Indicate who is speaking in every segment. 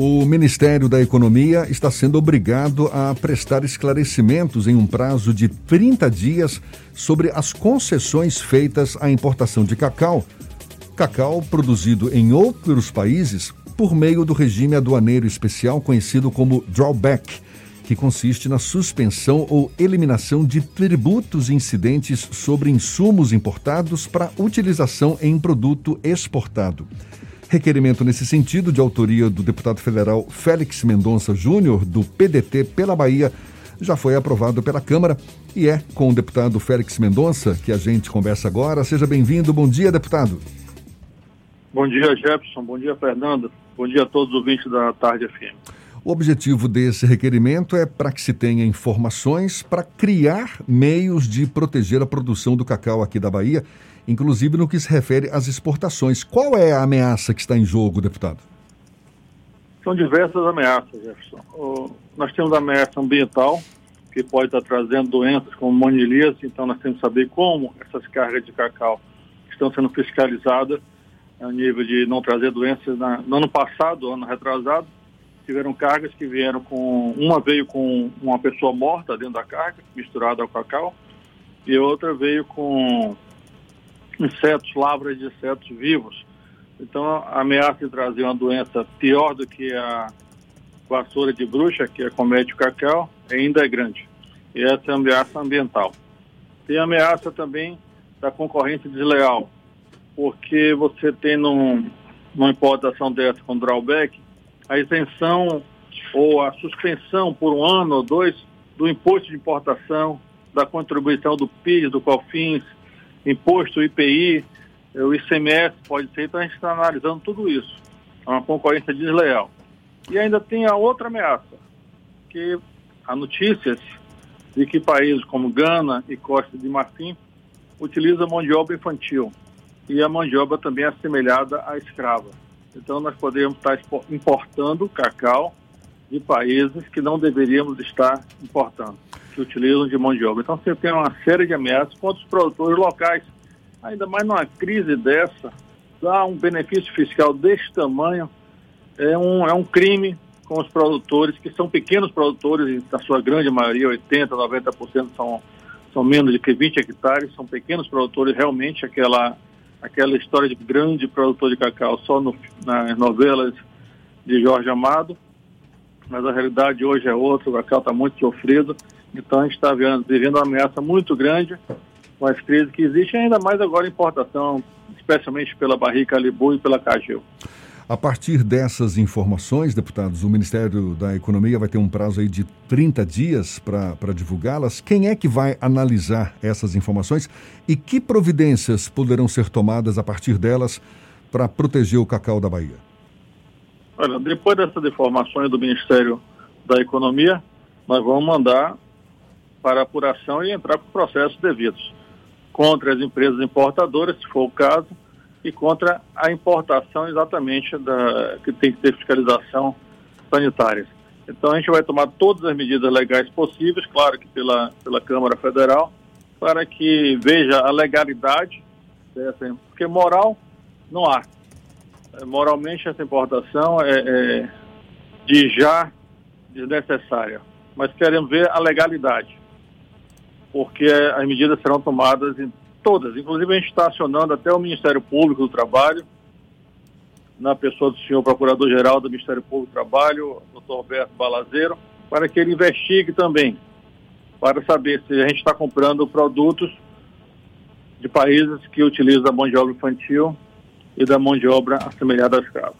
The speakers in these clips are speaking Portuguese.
Speaker 1: O Ministério da Economia está sendo obrigado a prestar esclarecimentos em um prazo de 30 dias sobre as concessões feitas à importação de cacau. Cacau produzido em outros países por meio do regime aduaneiro especial conhecido como drawback, que consiste na suspensão ou eliminação de tributos incidentes sobre insumos importados para utilização em produto exportado. Requerimento nesse sentido, de autoria do deputado federal Félix Mendonça Júnior, do PDT pela Bahia, já foi aprovado pela Câmara e é com o deputado Félix Mendonça que a gente conversa agora. Seja bem-vindo. Bom dia, deputado.
Speaker 2: Bom dia, Jefferson. Bom dia, Fernando. Bom dia a todos os ouvintes da Tarde FM.
Speaker 1: O objetivo desse requerimento é para que se tenha informações para criar meios de proteger a produção do cacau aqui da Bahia inclusive no que se refere às exportações. Qual é a ameaça que está em jogo, deputado?
Speaker 2: São diversas ameaças, Jefferson. Nós temos a ameaça ambiental, que pode estar trazendo doenças como monilias, então nós temos que saber como essas cargas de cacau estão sendo fiscalizadas a nível de não trazer doenças. No ano passado, ano retrasado, tiveram cargas que vieram com. Uma veio com uma pessoa morta dentro da carga, misturada ao cacau, e outra veio com insetos, lavras de insetos vivos. Então, a ameaça de trazer uma doença pior do que a vassoura de bruxa, que acomete o cacau, ainda é grande. E essa é a ameaça ambiental. Tem a ameaça também da concorrência desleal, porque você tem num, numa importação dessa com drawback, a isenção ou a suspensão por um ano ou dois do imposto de importação, da contribuição do PIS, do COFINS, imposto, IPI, eh, o ICMS pode ser, então a gente está analisando tudo isso. É uma concorrência desleal. E ainda tem a outra ameaça, que há notícias de que países como Gana e Costa de Marfim utilizam mão de obra infantil. E a mão de obra também é assemelhada à escrava. Então nós podemos estar importando cacau de países que não deveríamos estar importando que utilizam de mão de obra. Então você tem uma série de ameaças contra os produtores locais. Ainda mais numa crise dessa, dar um benefício fiscal desse tamanho é um, é um crime com os produtores, que são pequenos produtores, na sua grande maioria, 80%, 90% são, são menos de que 20 hectares, são pequenos produtores, realmente aquela, aquela história de grande produtor de cacau só no, nas novelas de Jorge Amado, mas a realidade hoje é outra, o cacau está muito sofrido. Então a gente está vivendo uma ameaça muito grande com as crises que existem, ainda mais agora importação, especialmente pela barrica Alibu e pela Cageu.
Speaker 1: A partir dessas informações, deputados, o Ministério da Economia vai ter um prazo aí de 30 dias para divulgá-las. Quem é que vai analisar essas informações e que providências poderão ser tomadas a partir delas para proteger o cacau da Bahia?
Speaker 2: Olha, depois dessas informações do Ministério da Economia, nós vamos mandar para apuração e entrar com processos devidos contra as empresas importadoras, se for o caso, e contra a importação exatamente da que tem que ter fiscalização sanitária. Então a gente vai tomar todas as medidas legais possíveis, claro que pela, pela Câmara Federal, para que veja a legalidade dessa, porque moral não há. É, moralmente essa importação é, é de já desnecessária, mas queremos ver a legalidade porque as medidas serão tomadas todas. Inclusive, a gente está acionando até o Ministério Público do Trabalho, na pessoa do senhor Procurador-Geral do Ministério Público do Trabalho, doutor Roberto Balazeiro, para que ele investigue também, para saber se a gente está comprando produtos de países que utilizam a mão de obra infantil e da mão de obra assemelhada a escravo.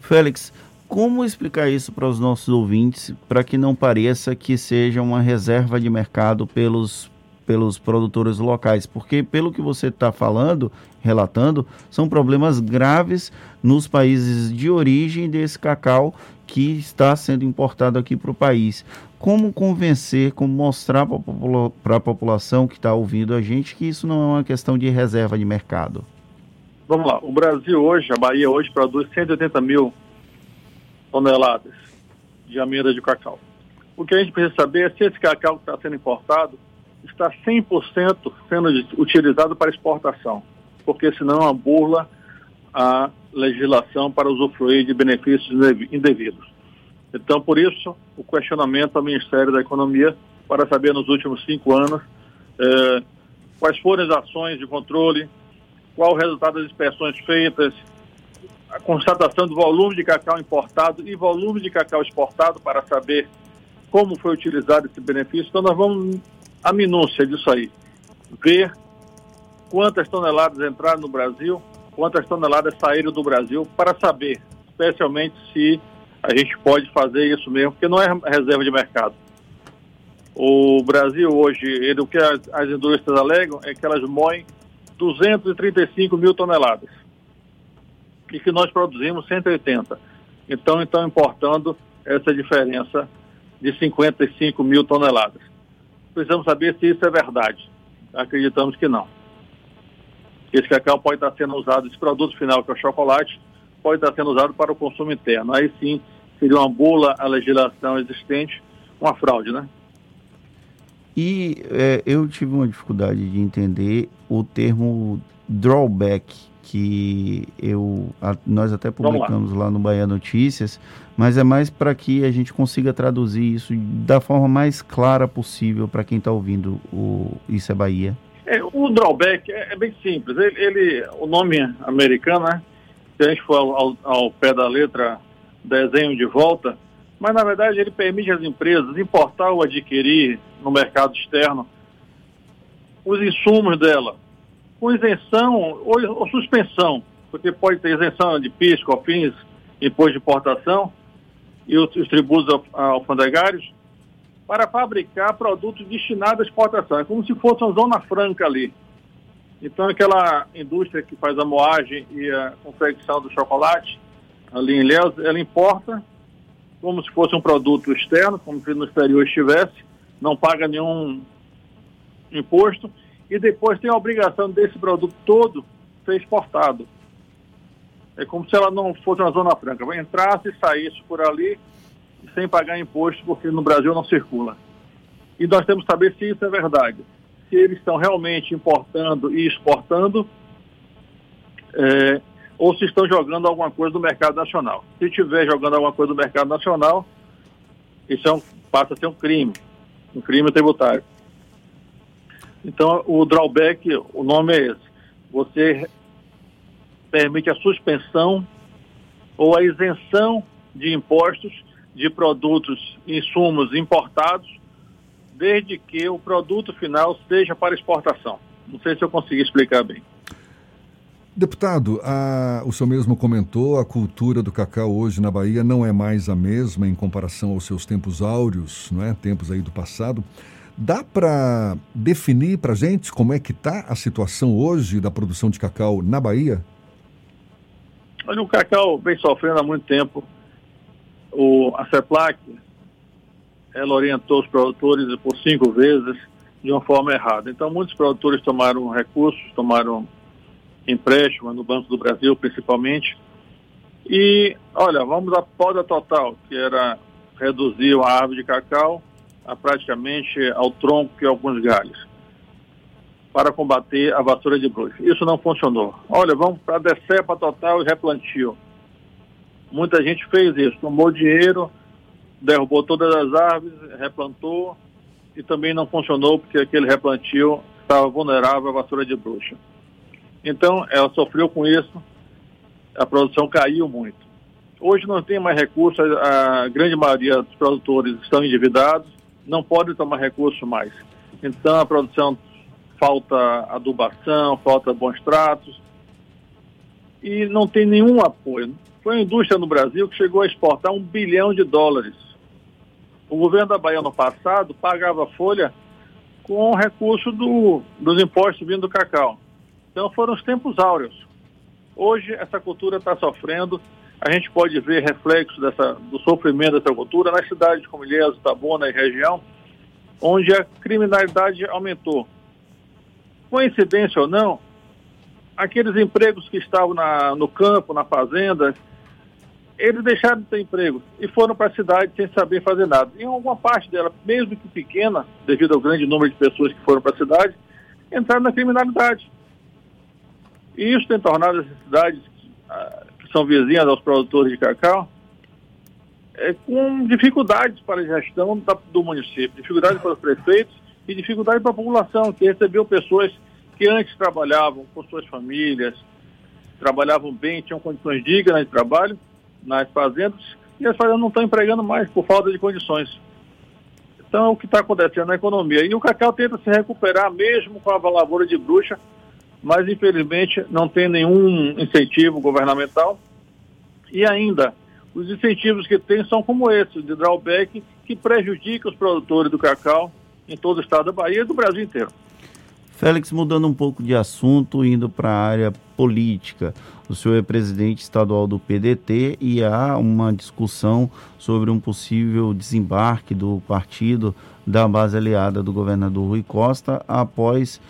Speaker 3: Félix, como explicar isso para os nossos ouvintes para que não pareça que seja uma reserva de mercado pelos, pelos produtores locais? Porque, pelo que você está falando, relatando, são problemas graves nos países de origem desse cacau que está sendo importado aqui para o país. Como convencer, como mostrar para a população que está ouvindo a gente que isso não é uma questão de reserva de mercado?
Speaker 2: Vamos lá. O Brasil hoje, a Bahia hoje produz 180 mil toneladas de amêndoa de cacau. O que a gente precisa saber é se esse cacau que está sendo importado está 100% sendo utilizado para exportação, porque senão é uma burla a legislação para usufruir de benefícios indevidos. Então, por isso, o questionamento ao Ministério da Economia para saber nos últimos cinco anos eh, quais foram as ações de controle, qual o resultado das inspeções feitas, a constatação do volume de cacau importado e volume de cacau exportado para saber como foi utilizado esse benefício. Então, nós vamos a minúcia disso aí, ver quantas toneladas entraram no Brasil, quantas toneladas saíram do Brasil, para saber, especialmente, se a gente pode fazer isso mesmo, porque não é reserva de mercado. O Brasil hoje, ele, o que as, as indústrias alegam é que elas moem 235 mil toneladas e que nós produzimos 180. Então, estão importando essa diferença de 55 mil toneladas. Precisamos saber se isso é verdade. Acreditamos que não. Esse cacau pode estar sendo usado, esse produto final, que é o chocolate, pode estar sendo usado para o consumo interno. Aí sim, seria uma bula à legislação existente, uma fraude, né?
Speaker 3: E é, eu tive uma dificuldade de entender o termo drawback, que eu, a, nós até publicamos lá. lá no Bahia Notícias, mas é mais para que a gente consiga traduzir isso da forma mais clara possível para quem está ouvindo o Isso é Bahia.
Speaker 2: É, o drawback é, é bem simples. Ele, ele, o nome americano, né? Se a gente for ao, ao, ao pé da letra, desenho de volta, mas na verdade ele permite às empresas importar ou adquirir no mercado externo os insumos dela, com isenção ou, ou suspensão, porque pode ter isenção de PIS, COFINS, imposto de importação e os, os tributos alfandegários, para fabricar produtos destinados à exportação. É como se fosse uma zona franca ali. Então, aquela indústria que faz a moagem e a confecção do chocolate, ali em Léus, ela importa como se fosse um produto externo, como se no exterior estivesse, não paga nenhum imposto e depois tem a obrigação desse produto todo ser exportado. É como se ela não fosse uma zona franca, entrasse e saísse por ali sem pagar imposto, porque no Brasil não circula. E nós temos que saber se isso é verdade. Se eles estão realmente importando e exportando, é, ou se estão jogando alguma coisa do mercado nacional. Se estiver jogando alguma coisa do mercado nacional, isso é um, passa a ser um crime, um crime tributário. Então, o drawback, o nome é esse. Você permite a suspensão ou a isenção de impostos de produtos, insumos importados, desde que o produto final seja para exportação. Não sei se eu consegui explicar bem.
Speaker 1: Deputado, a, o senhor mesmo comentou, a cultura do cacau hoje na Bahia não é mais a mesma em comparação aos seus tempos áureos, não é? Tempos aí do passado. Dá para definir para gente como é que está a situação hoje da produção de cacau na Bahia?
Speaker 2: Olha, o cacau vem sofrendo há muito tempo. O, a CEPLAC, ela orientou os produtores por cinco vezes de uma forma errada. Então, muitos produtores tomaram recursos, tomaram empréstimo no Banco do Brasil, principalmente. E, olha, vamos à poda total, que era reduzir a árvore de cacau a praticamente ao tronco e alguns galhos, para combater a vassoura de bruxa. Isso não funcionou. Olha, vamos para decepa total e replantio. Muita gente fez isso, tomou dinheiro, derrubou todas as árvores, replantou e também não funcionou porque aquele replantio estava vulnerável à vassoura de bruxa. Então, ela sofreu com isso, a produção caiu muito. Hoje não tem mais recursos, a grande maioria dos produtores estão endividados, não podem tomar recurso mais. Então, a produção falta adubação, falta bons tratos e não tem nenhum apoio. Foi uma indústria no Brasil que chegou a exportar um bilhão de dólares. O governo da Bahia no passado pagava folha com recurso do, dos impostos vindo do cacau. Então foram os tempos áureos. Hoje essa cultura está sofrendo. A gente pode ver reflexos dessa, do sofrimento dessa cultura nas cidades como Ilhéus, Itabuna e região, onde a criminalidade aumentou. Coincidência ou não, aqueles empregos que estavam na, no campo, na fazenda, eles deixaram de ter emprego e foram para a cidade sem saber fazer nada. E alguma parte dela, mesmo que pequena, devido ao grande número de pessoas que foram para a cidade, entraram na criminalidade. E isso tem tornado essas cidades, ah, são vizinhas aos produtores de cacau, é, com dificuldades para a gestão da, do município, dificuldades para os prefeitos e dificuldade para a população, que recebeu pessoas que antes trabalhavam com suas famílias, trabalhavam bem, tinham condições dignas de trabalho nas fazendas, e as fazendas não estão empregando mais por falta de condições. Então, é o que está acontecendo na economia. E o cacau tenta se recuperar mesmo com a lavoura de bruxa, mas infelizmente não tem nenhum incentivo governamental. E ainda, os incentivos que tem são como esse, de drawback, que prejudica os produtores do cacau em todo o estado da Bahia e do Brasil inteiro.
Speaker 3: Félix, mudando um pouco de assunto, indo para a área política. O senhor é presidente estadual do PDT e há uma discussão sobre um possível desembarque do partido da base aliada do governador Rui Costa após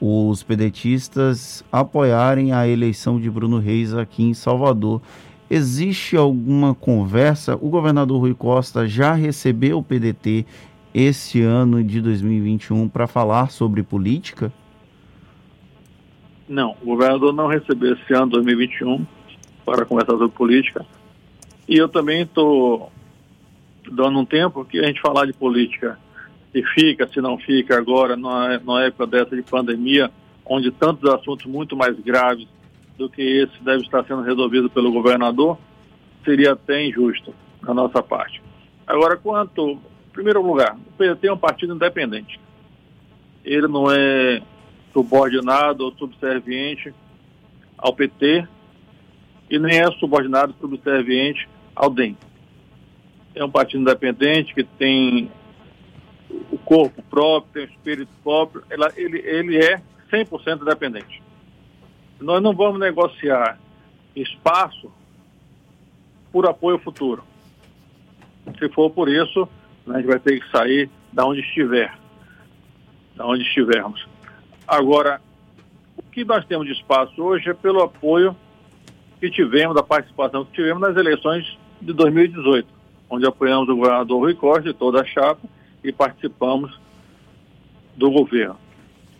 Speaker 3: os pedetistas apoiarem a eleição de Bruno Reis aqui em Salvador. Existe alguma conversa? O governador Rui Costa já recebeu o PDT esse ano de 2021 para falar sobre política?
Speaker 2: Não, o governador não recebeu esse ano 2021 para conversar sobre política. E eu também estou dando um tempo que a gente falar de política se fica, se não fica agora, numa, numa época dessa de pandemia, onde tantos assuntos muito mais graves do que esse deve estar sendo resolvido pelo governador, seria até injusto da nossa parte. Agora, quanto primeiro lugar, o PT é um partido independente. Ele não é subordinado ou subserviente ao PT e nem é subordinado subserviente ao DEM. É um partido independente que tem o corpo próprio, tem o espírito próprio, ele, ele é 100% independente. Nós não vamos negociar espaço por apoio futuro. Se for por isso, né? A gente vai ter que sair da onde estiver, da onde estivermos. Agora, o que nós temos de espaço hoje é pelo apoio que tivemos, da participação que tivemos nas eleições de 2018, onde apoiamos o governador Rui Costa e toda a chapa e participamos do governo.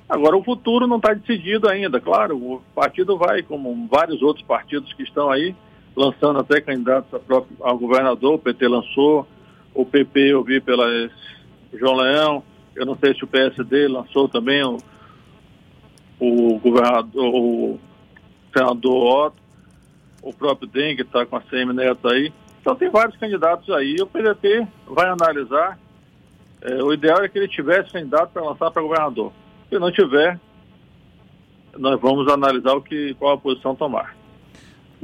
Speaker 2: Agora, o futuro não está decidido ainda. Claro, o partido vai, como vários outros partidos que estão aí, lançando até candidatos ao governador, o PT lançou, o PP eu vi pela João Leão, eu não sei se o PSD lançou também o, o governador, o senador Otto, o próprio Dengue está com a CM Neto aí. Então tem vários candidatos aí. O PDT vai analisar. É, o ideal é que ele tivesse candidato para lançar para governador. Se não tiver, nós vamos analisar o que, qual a posição tomar.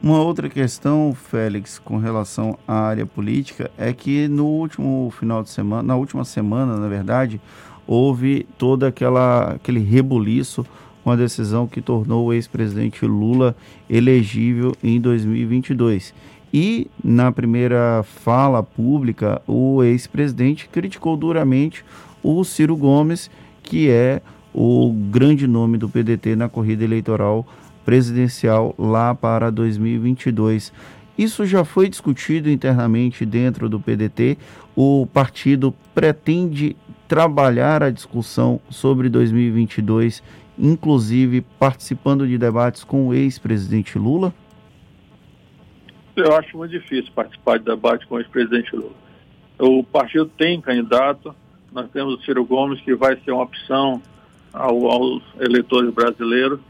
Speaker 3: Uma outra questão, Félix, com relação à área política, é que no último final de semana, na última semana, na verdade, houve todo aquela, aquele rebuliço com a decisão que tornou o ex-presidente Lula elegível em 2022. E na primeira fala pública, o ex-presidente criticou duramente o Ciro Gomes, que é o grande nome do PDT na corrida eleitoral presidencial lá para 2022. Isso já foi discutido internamente dentro do PDT. O partido pretende trabalhar a discussão sobre 2022, inclusive participando de debates com o ex-presidente Lula?
Speaker 2: Eu acho muito difícil participar de debate com o ex-presidente Lula. O partido tem candidato, nós temos o Ciro Gomes, que vai ser uma opção ao, aos eleitores brasileiros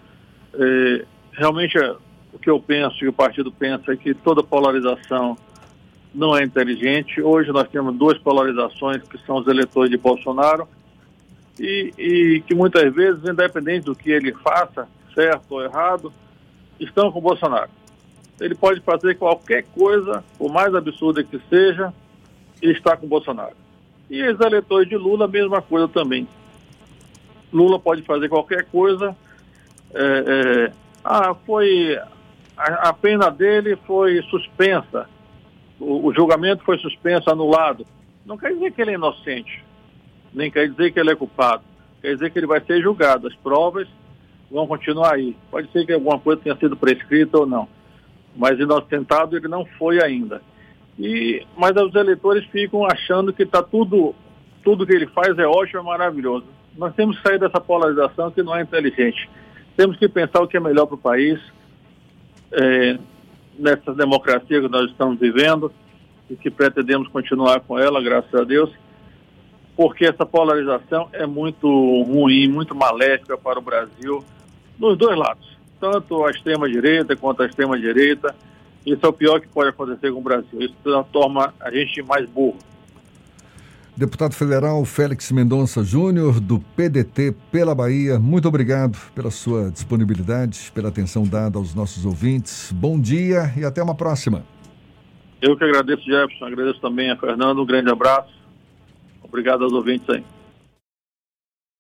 Speaker 2: é, realmente é, o que eu penso e o partido pensa é que toda polarização não é inteligente. Hoje nós temos duas polarizações que são os eleitores de Bolsonaro e, e que muitas vezes, independente do que ele faça, certo ou errado, estão com Bolsonaro. Ele pode fazer qualquer coisa, por mais absurda que seja, e está com Bolsonaro. E os eleitores de Lula, a mesma coisa também. Lula pode fazer qualquer coisa, é, é, ah, foi a, a, pena dele foi suspensa, o, o, julgamento foi suspenso, anulado. Não quer dizer que ele é inocente, nem quer dizer que ele é culpado. Quer dizer que ele vai ser julgado. As provas vão continuar aí. Pode ser que alguma coisa tenha sido prescrita ou não, mas inocentado ele não foi ainda. E, mas os eleitores ficam achando que está tudo, tudo que ele faz é ótimo, é maravilhoso. Nós temos que sair dessa polarização que não é inteligente. Temos que pensar o que é melhor para o país. É, nessa democracia que nós estamos vivendo e que pretendemos continuar com ela, graças a Deus, porque essa polarização é muito ruim, muito maléfica para o Brasil, dos dois lados, tanto a extrema-direita quanto a extrema-direita. Isso é o pior que pode acontecer com o Brasil. Isso torna a gente mais burro.
Speaker 1: Deputado Federal Félix Mendonça Júnior, do PDT pela Bahia, muito obrigado pela sua disponibilidade, pela atenção dada aos nossos ouvintes. Bom dia e até uma próxima.
Speaker 2: Eu que agradeço, Jefferson. Agradeço também a Fernando. Um grande abraço. Obrigado aos ouvintes aí.